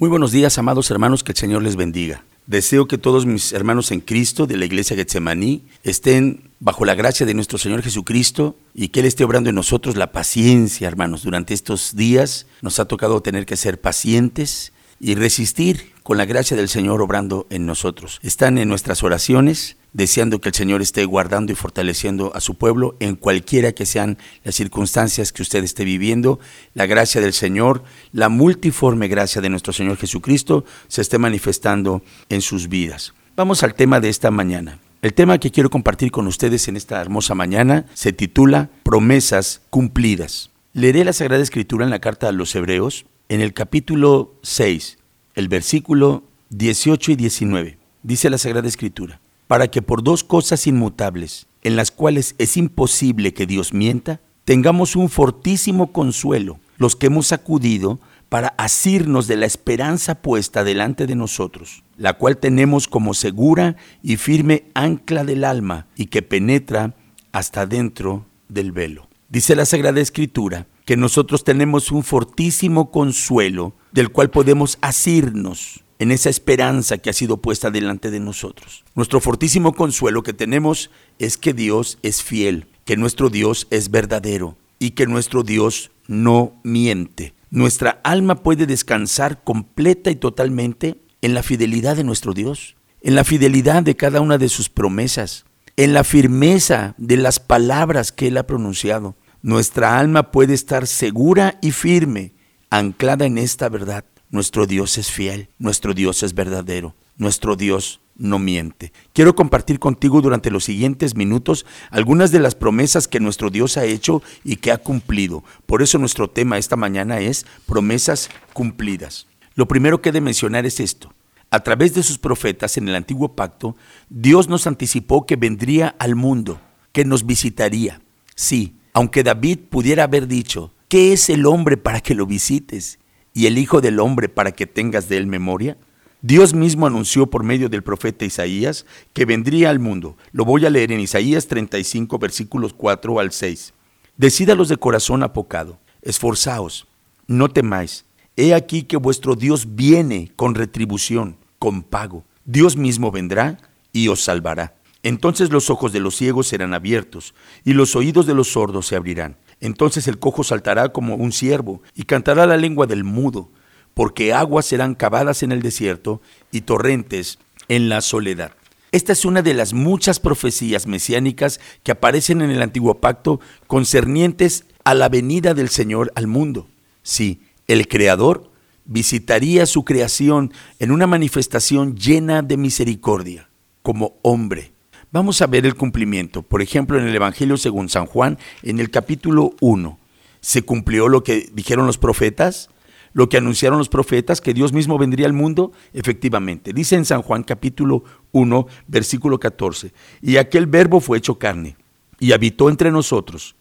Muy buenos días, amados hermanos, que el Señor les bendiga. Deseo que todos mis hermanos en Cristo de la iglesia Getsemaní estén bajo la gracia de nuestro Señor Jesucristo y que Él esté obrando en nosotros la paciencia, hermanos. Durante estos días nos ha tocado tener que ser pacientes y resistir con la gracia del Señor obrando en nosotros. Están en nuestras oraciones, deseando que el Señor esté guardando y fortaleciendo a su pueblo en cualquiera que sean las circunstancias que usted esté viviendo. La gracia del Señor, la multiforme gracia de nuestro Señor Jesucristo se esté manifestando en sus vidas. Vamos al tema de esta mañana. El tema que quiero compartir con ustedes en esta hermosa mañana se titula Promesas cumplidas. Leeré la Sagrada Escritura en la carta a los Hebreos, en el capítulo 6, el versículo 18 y 19. Dice la Sagrada Escritura, para que por dos cosas inmutables, en las cuales es imposible que Dios mienta, tengamos un fortísimo consuelo, los que hemos acudido para asirnos de la esperanza puesta delante de nosotros, la cual tenemos como segura y firme ancla del alma y que penetra hasta dentro del velo. Dice la Sagrada Escritura que nosotros tenemos un fortísimo consuelo del cual podemos asirnos en esa esperanza que ha sido puesta delante de nosotros. Nuestro fortísimo consuelo que tenemos es que Dios es fiel, que nuestro Dios es verdadero y que nuestro Dios no miente. Nuestra alma puede descansar completa y totalmente en la fidelidad de nuestro Dios, en la fidelidad de cada una de sus promesas, en la firmeza de las palabras que Él ha pronunciado. Nuestra alma puede estar segura y firme, anclada en esta verdad. Nuestro Dios es fiel, nuestro Dios es verdadero, nuestro Dios no miente. Quiero compartir contigo durante los siguientes minutos algunas de las promesas que nuestro Dios ha hecho y que ha cumplido. Por eso nuestro tema esta mañana es promesas cumplidas. Lo primero que he de mencionar es esto. A través de sus profetas en el antiguo pacto, Dios nos anticipó que vendría al mundo, que nos visitaría. Sí, aunque David pudiera haber dicho, ¿qué es el hombre para que lo visites? ¿Y el Hijo del Hombre para que tengas de él memoria? Dios mismo anunció por medio del profeta Isaías que vendría al mundo. Lo voy a leer en Isaías 35, versículos 4 al 6. Decídalos de corazón apocado, esforzaos, no temáis. He aquí que vuestro Dios viene con retribución, con pago. Dios mismo vendrá y os salvará. Entonces los ojos de los ciegos serán abiertos y los oídos de los sordos se abrirán. Entonces el cojo saltará como un ciervo y cantará la lengua del mudo, porque aguas serán cavadas en el desierto y torrentes en la soledad. Esta es una de las muchas profecías mesiánicas que aparecen en el antiguo pacto concernientes a la venida del Señor al mundo. Sí, el Creador visitaría su creación en una manifestación llena de misericordia, como hombre Vamos a ver el cumplimiento. Por ejemplo, en el Evangelio según San Juan, en el capítulo 1, ¿se cumplió lo que dijeron los profetas? ¿Lo que anunciaron los profetas, que Dios mismo vendría al mundo? Efectivamente. Dice en San Juan capítulo 1, versículo 14, y aquel verbo fue hecho carne y habitó entre nosotros,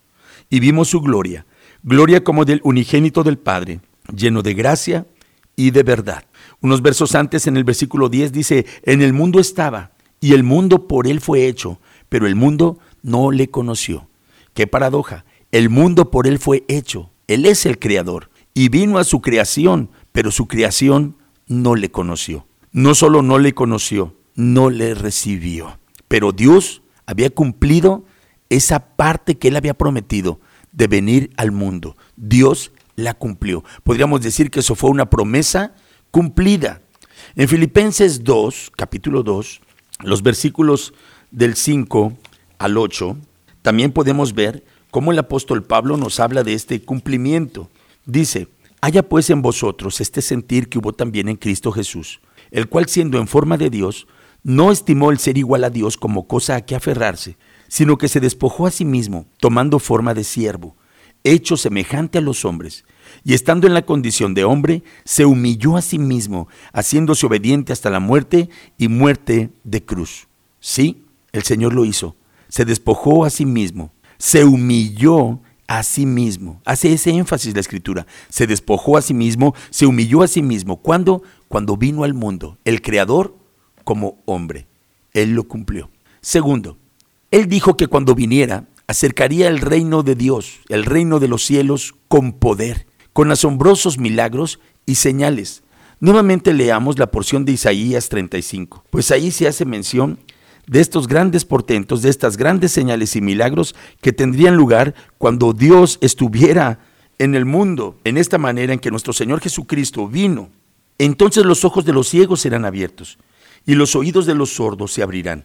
y vimos su gloria, gloria como del unigénito del Padre, lleno de gracia y de verdad. Unos versos antes, en el versículo 10, dice, en el mundo estaba y el mundo por él fue hecho, pero el mundo no le conoció. Qué paradoja. El mundo por él fue hecho. Él es el creador. Y vino a su creación, pero su creación no le conoció. No solo no le conoció, no le recibió. Pero Dios había cumplido esa parte que él había prometido de venir al mundo. Dios la cumplió. Podríamos decir que eso fue una promesa cumplida. En Filipenses 2, capítulo 2, los versículos del 5 al 8, también podemos ver cómo el apóstol Pablo nos habla de este cumplimiento. Dice, haya pues en vosotros este sentir que hubo también en Cristo Jesús, el cual siendo en forma de Dios, no estimó el ser igual a Dios como cosa a que aferrarse, sino que se despojó a sí mismo, tomando forma de siervo, hecho semejante a los hombres, y estando en la condición de hombre, se humilló a sí mismo, haciéndose obediente hasta la muerte y muerte de cruz. Sí, el Señor lo hizo. Se despojó a sí mismo, se humilló a sí mismo. Hace ese énfasis la escritura. Se despojó a sí mismo, se humilló a sí mismo. ¿Cuándo? Cuando vino al mundo, el Creador como hombre. Él lo cumplió. Segundo, Él dijo que cuando viniera, acercaría el reino de Dios, el reino de los cielos, con poder con asombrosos milagros y señales, Nuevamente leamos la porción de Isaías 35, pues ahí se hace mención de estos grandes portentos, de estas grandes señales y milagros que tendrían lugar cuando Dios estuviera en el mundo, en esta manera en que nuestro Señor Jesucristo vino. Entonces los ojos de los ciegos serán abiertos y los oídos de los sordos se abrirán.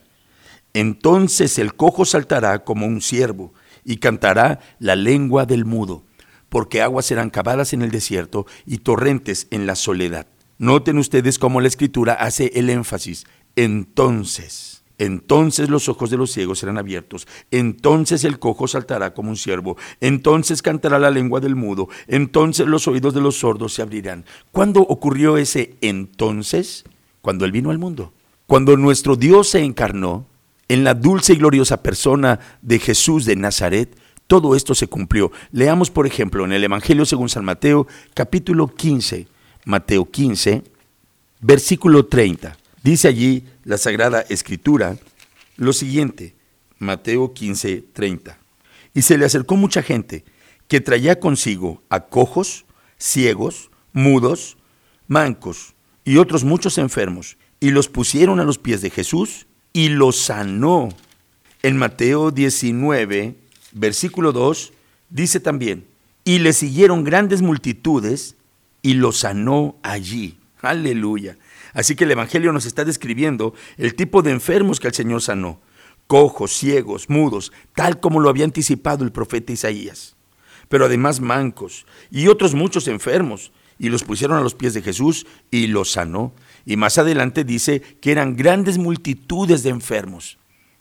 Entonces el cojo saltará como un ciervo y cantará la lengua del mudo, porque aguas serán cavadas en el desierto y torrentes en la soledad. Noten ustedes cómo la escritura hace el énfasis. Entonces. Entonces los ojos de los ciegos serán abiertos, entonces el cojo saltará como un ciervo, entonces cantará la lengua del mudo, entonces los oídos de los sordos se abrirán. ¿Cuándo ocurrió ese entonces? Cuando Él vino al mundo. Cuando nuestro Dios se encarnó en la dulce y gloriosa persona de Jesús de Nazaret, todo esto se cumplió. Leamos, por ejemplo, en el Evangelio según San Mateo, capítulo 15, Mateo 15, versículo 30. Dice allí la Sagrada Escritura lo siguiente, Mateo 15, 30. Y se le acercó mucha gente que traía consigo a cojos, ciegos, mudos, mancos y otros muchos enfermos, y los pusieron a los pies de Jesús y los sanó. En Mateo 19, versículo 2, dice también, y le siguieron grandes multitudes y los sanó allí. Aleluya. Así que el Evangelio nos está describiendo el tipo de enfermos que el Señor sanó, cojos, ciegos, mudos, tal como lo había anticipado el profeta Isaías. Pero además mancos y otros muchos enfermos, y los pusieron a los pies de Jesús y los sanó. Y más adelante dice que eran grandes multitudes de enfermos.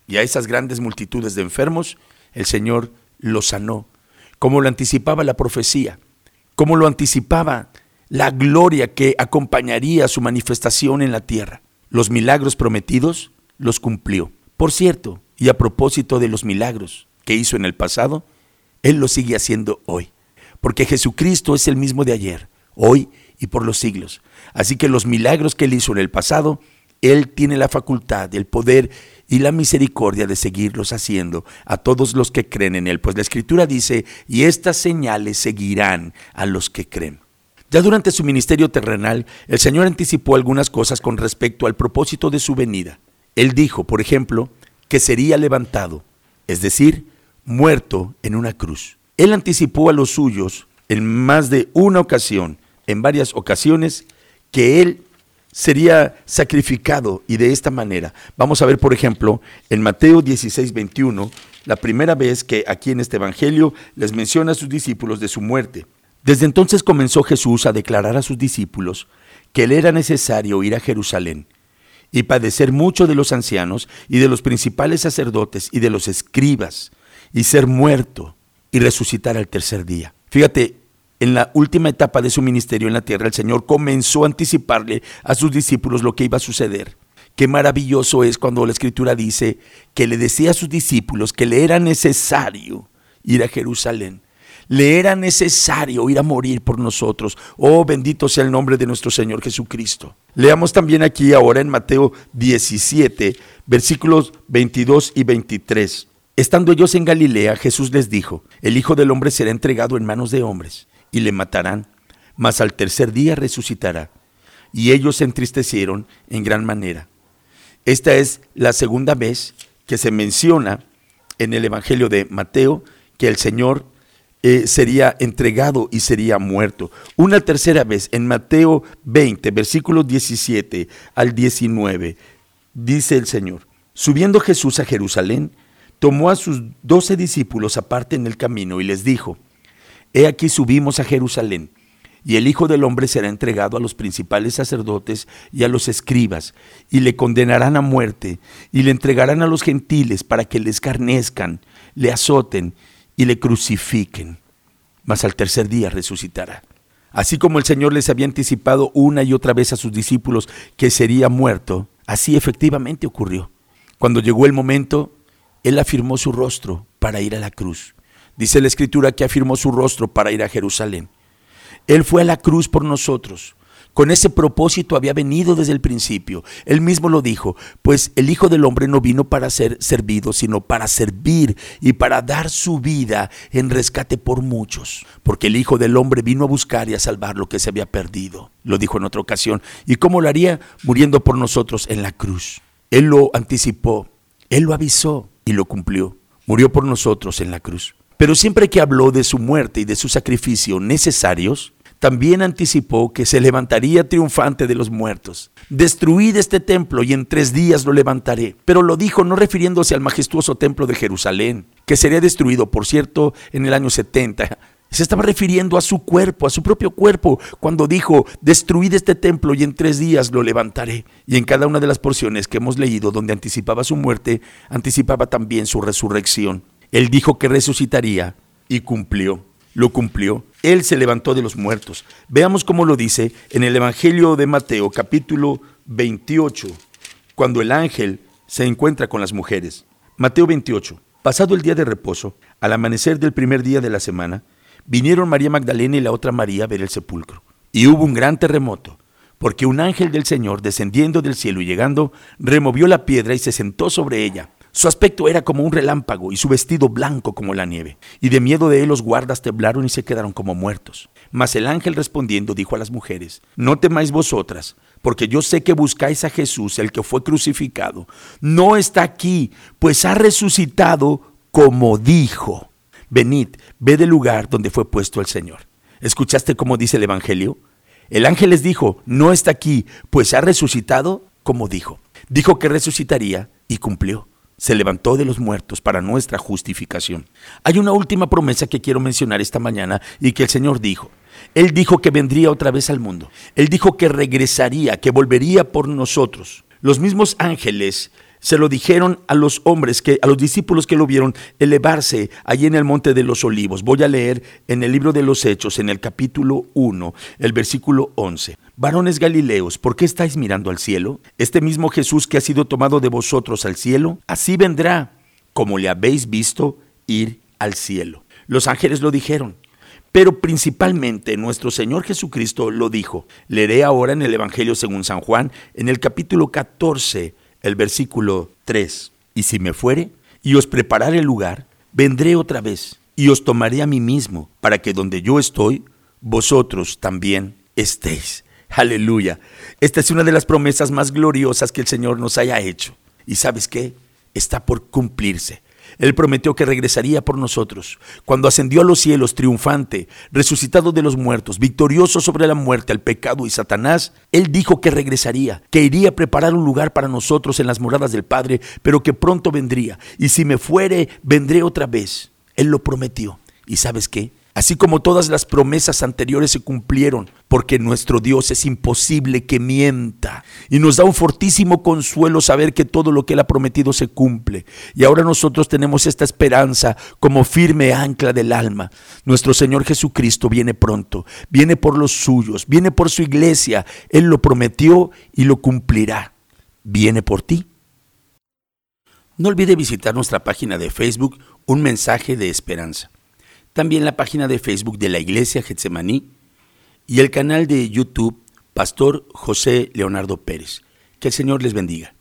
Y a esas grandes multitudes de enfermos el Señor los sanó, como lo anticipaba la profecía, como lo anticipaba la gloria que acompañaría su manifestación en la tierra. Los milagros prometidos los cumplió. Por cierto, y a propósito de los milagros que hizo en el pasado, Él los sigue haciendo hoy. Porque Jesucristo es el mismo de ayer, hoy y por los siglos. Así que los milagros que Él hizo en el pasado, Él tiene la facultad, el poder y la misericordia de seguirlos haciendo a todos los que creen en Él. Pues la Escritura dice, y estas señales seguirán a los que creen. Ya durante su ministerio terrenal, el Señor anticipó algunas cosas con respecto al propósito de su venida. Él dijo, por ejemplo, que sería levantado, es decir, muerto en una cruz. Él anticipó a los suyos en más de una ocasión, en varias ocasiones, que Él sería sacrificado y de esta manera. Vamos a ver, por ejemplo, en Mateo 16, 21, la primera vez que aquí en este Evangelio les menciona a sus discípulos de su muerte. Desde entonces comenzó Jesús a declarar a sus discípulos que le era necesario ir a Jerusalén y padecer mucho de los ancianos y de los principales sacerdotes y de los escribas y ser muerto y resucitar al tercer día. Fíjate, en la última etapa de su ministerio en la tierra, el Señor comenzó a anticiparle a sus discípulos lo que iba a suceder. Qué maravilloso es cuando la Escritura dice que le decía a sus discípulos que le era necesario ir a Jerusalén le era necesario ir a morir por nosotros. Oh, bendito sea el nombre de nuestro Señor Jesucristo. Leamos también aquí ahora en Mateo 17, versículos 22 y 23. Estando ellos en Galilea, Jesús les dijo, el Hijo del Hombre será entregado en manos de hombres, y le matarán, mas al tercer día resucitará. Y ellos se entristecieron en gran manera. Esta es la segunda vez que se menciona en el Evangelio de Mateo que el Señor eh, sería entregado y sería muerto. Una tercera vez, en Mateo 20, versículos 17 al 19, dice el Señor, subiendo Jesús a Jerusalén, tomó a sus doce discípulos aparte en el camino y les dijo, He aquí subimos a Jerusalén, y el Hijo del Hombre será entregado a los principales sacerdotes y a los escribas, y le condenarán a muerte, y le entregarán a los gentiles para que le escarnezcan, le azoten, y le crucifiquen, mas al tercer día resucitará. Así como el Señor les había anticipado una y otra vez a sus discípulos que sería muerto, así efectivamente ocurrió. Cuando llegó el momento, Él afirmó su rostro para ir a la cruz. Dice la Escritura que afirmó su rostro para ir a Jerusalén. Él fue a la cruz por nosotros, Con ese propósito había venido desde el principio. Él mismo lo dijo, pues el Hijo del Hombre no vino para ser servido, sino para servir y para dar su vida en rescate por muchos. Porque el Hijo del Hombre vino a buscar y a salvar lo que se había perdido. Lo dijo en otra ocasión. ¿Y cómo lo haría? Muriendo por nosotros en la cruz. Él lo anticipó, Él lo avisó y lo cumplió. Murió por nosotros en la cruz. Pero siempre que habló de su muerte y de su sacrificio necesarios, también anticipó que se levantaría triunfante de los muertos. Destruid este templo y en tres días lo levantaré. Pero lo dijo no refiriéndose al majestuoso templo de Jerusalén, que sería destruido, por cierto, en el año 70. Se estaba refiriendo a su cuerpo, a su propio cuerpo, cuando dijo, destruid este templo y en tres días lo levantaré. Y en cada una de las porciones que hemos leído donde anticipaba su muerte, anticipaba también su resurrección. Él dijo que resucitaría y cumplió lo cumplió. Él se levantó de los muertos. Veamos cómo lo dice en el Evangelio de Mateo capítulo 28, cuando el ángel se encuentra con las mujeres. Mateo 28. Pasado el día de reposo, al amanecer del primer día de la semana, vinieron María Magdalena y la otra María a ver el sepulcro. Y hubo un gran terremoto, porque un ángel del Señor, descendiendo del cielo y llegando, removió la piedra y se sentó sobre ella. Su aspecto era como un relámpago y su vestido blanco como la nieve. Y de miedo de él los guardas temblaron y se quedaron como muertos. Mas el ángel respondiendo dijo a las mujeres, No temáis vosotras, porque yo sé que buscáis a Jesús, el que fue crucificado. No está aquí, pues ha resucitado como dijo. Venid, ve del lugar donde fue puesto el Señor. ¿Escuchaste cómo dice el Evangelio? El ángel les dijo, no está aquí, pues ha resucitado como dijo. Dijo que resucitaría y cumplió se levantó de los muertos para nuestra justificación. Hay una última promesa que quiero mencionar esta mañana y que el Señor dijo. Él dijo que vendría otra vez al mundo. Él dijo que regresaría, que volvería por nosotros. Los mismos ángeles se lo dijeron a los hombres, que, a los discípulos que lo vieron elevarse allí en el monte de los olivos. Voy a leer en el libro de los Hechos, en el capítulo 1, el versículo 11. Varones Galileos, ¿por qué estáis mirando al cielo? Este mismo Jesús que ha sido tomado de vosotros al cielo, así vendrá, como le habéis visto ir al cielo. Los ángeles lo dijeron. Pero principalmente nuestro Señor Jesucristo lo dijo. Leeré ahora en el Evangelio según San Juan, en el capítulo 14, el versículo 3. Y si me fuere y os prepararé el lugar, vendré otra vez y os tomaré a mí mismo, para que donde yo estoy, vosotros también estéis. Aleluya. Esta es una de las promesas más gloriosas que el Señor nos haya hecho. ¿Y sabes qué? Está por cumplirse. Él prometió que regresaría por nosotros. Cuando ascendió a los cielos triunfante, resucitado de los muertos, victorioso sobre la muerte, el pecado y Satanás, Él dijo que regresaría, que iría a preparar un lugar para nosotros en las moradas del Padre, pero que pronto vendría. Y si me fuere, vendré otra vez. Él lo prometió. ¿Y sabes qué? Así como todas las promesas anteriores se cumplieron, porque nuestro Dios es imposible que mienta. Y nos da un fortísimo consuelo saber que todo lo que Él ha prometido se cumple. Y ahora nosotros tenemos esta esperanza como firme ancla del alma. Nuestro Señor Jesucristo viene pronto, viene por los suyos, viene por su iglesia. Él lo prometió y lo cumplirá. Viene por ti. No olvide visitar nuestra página de Facebook, Un Mensaje de Esperanza también la página de Facebook de la Iglesia Getsemaní y el canal de YouTube Pastor José Leonardo Pérez. Que el Señor les bendiga.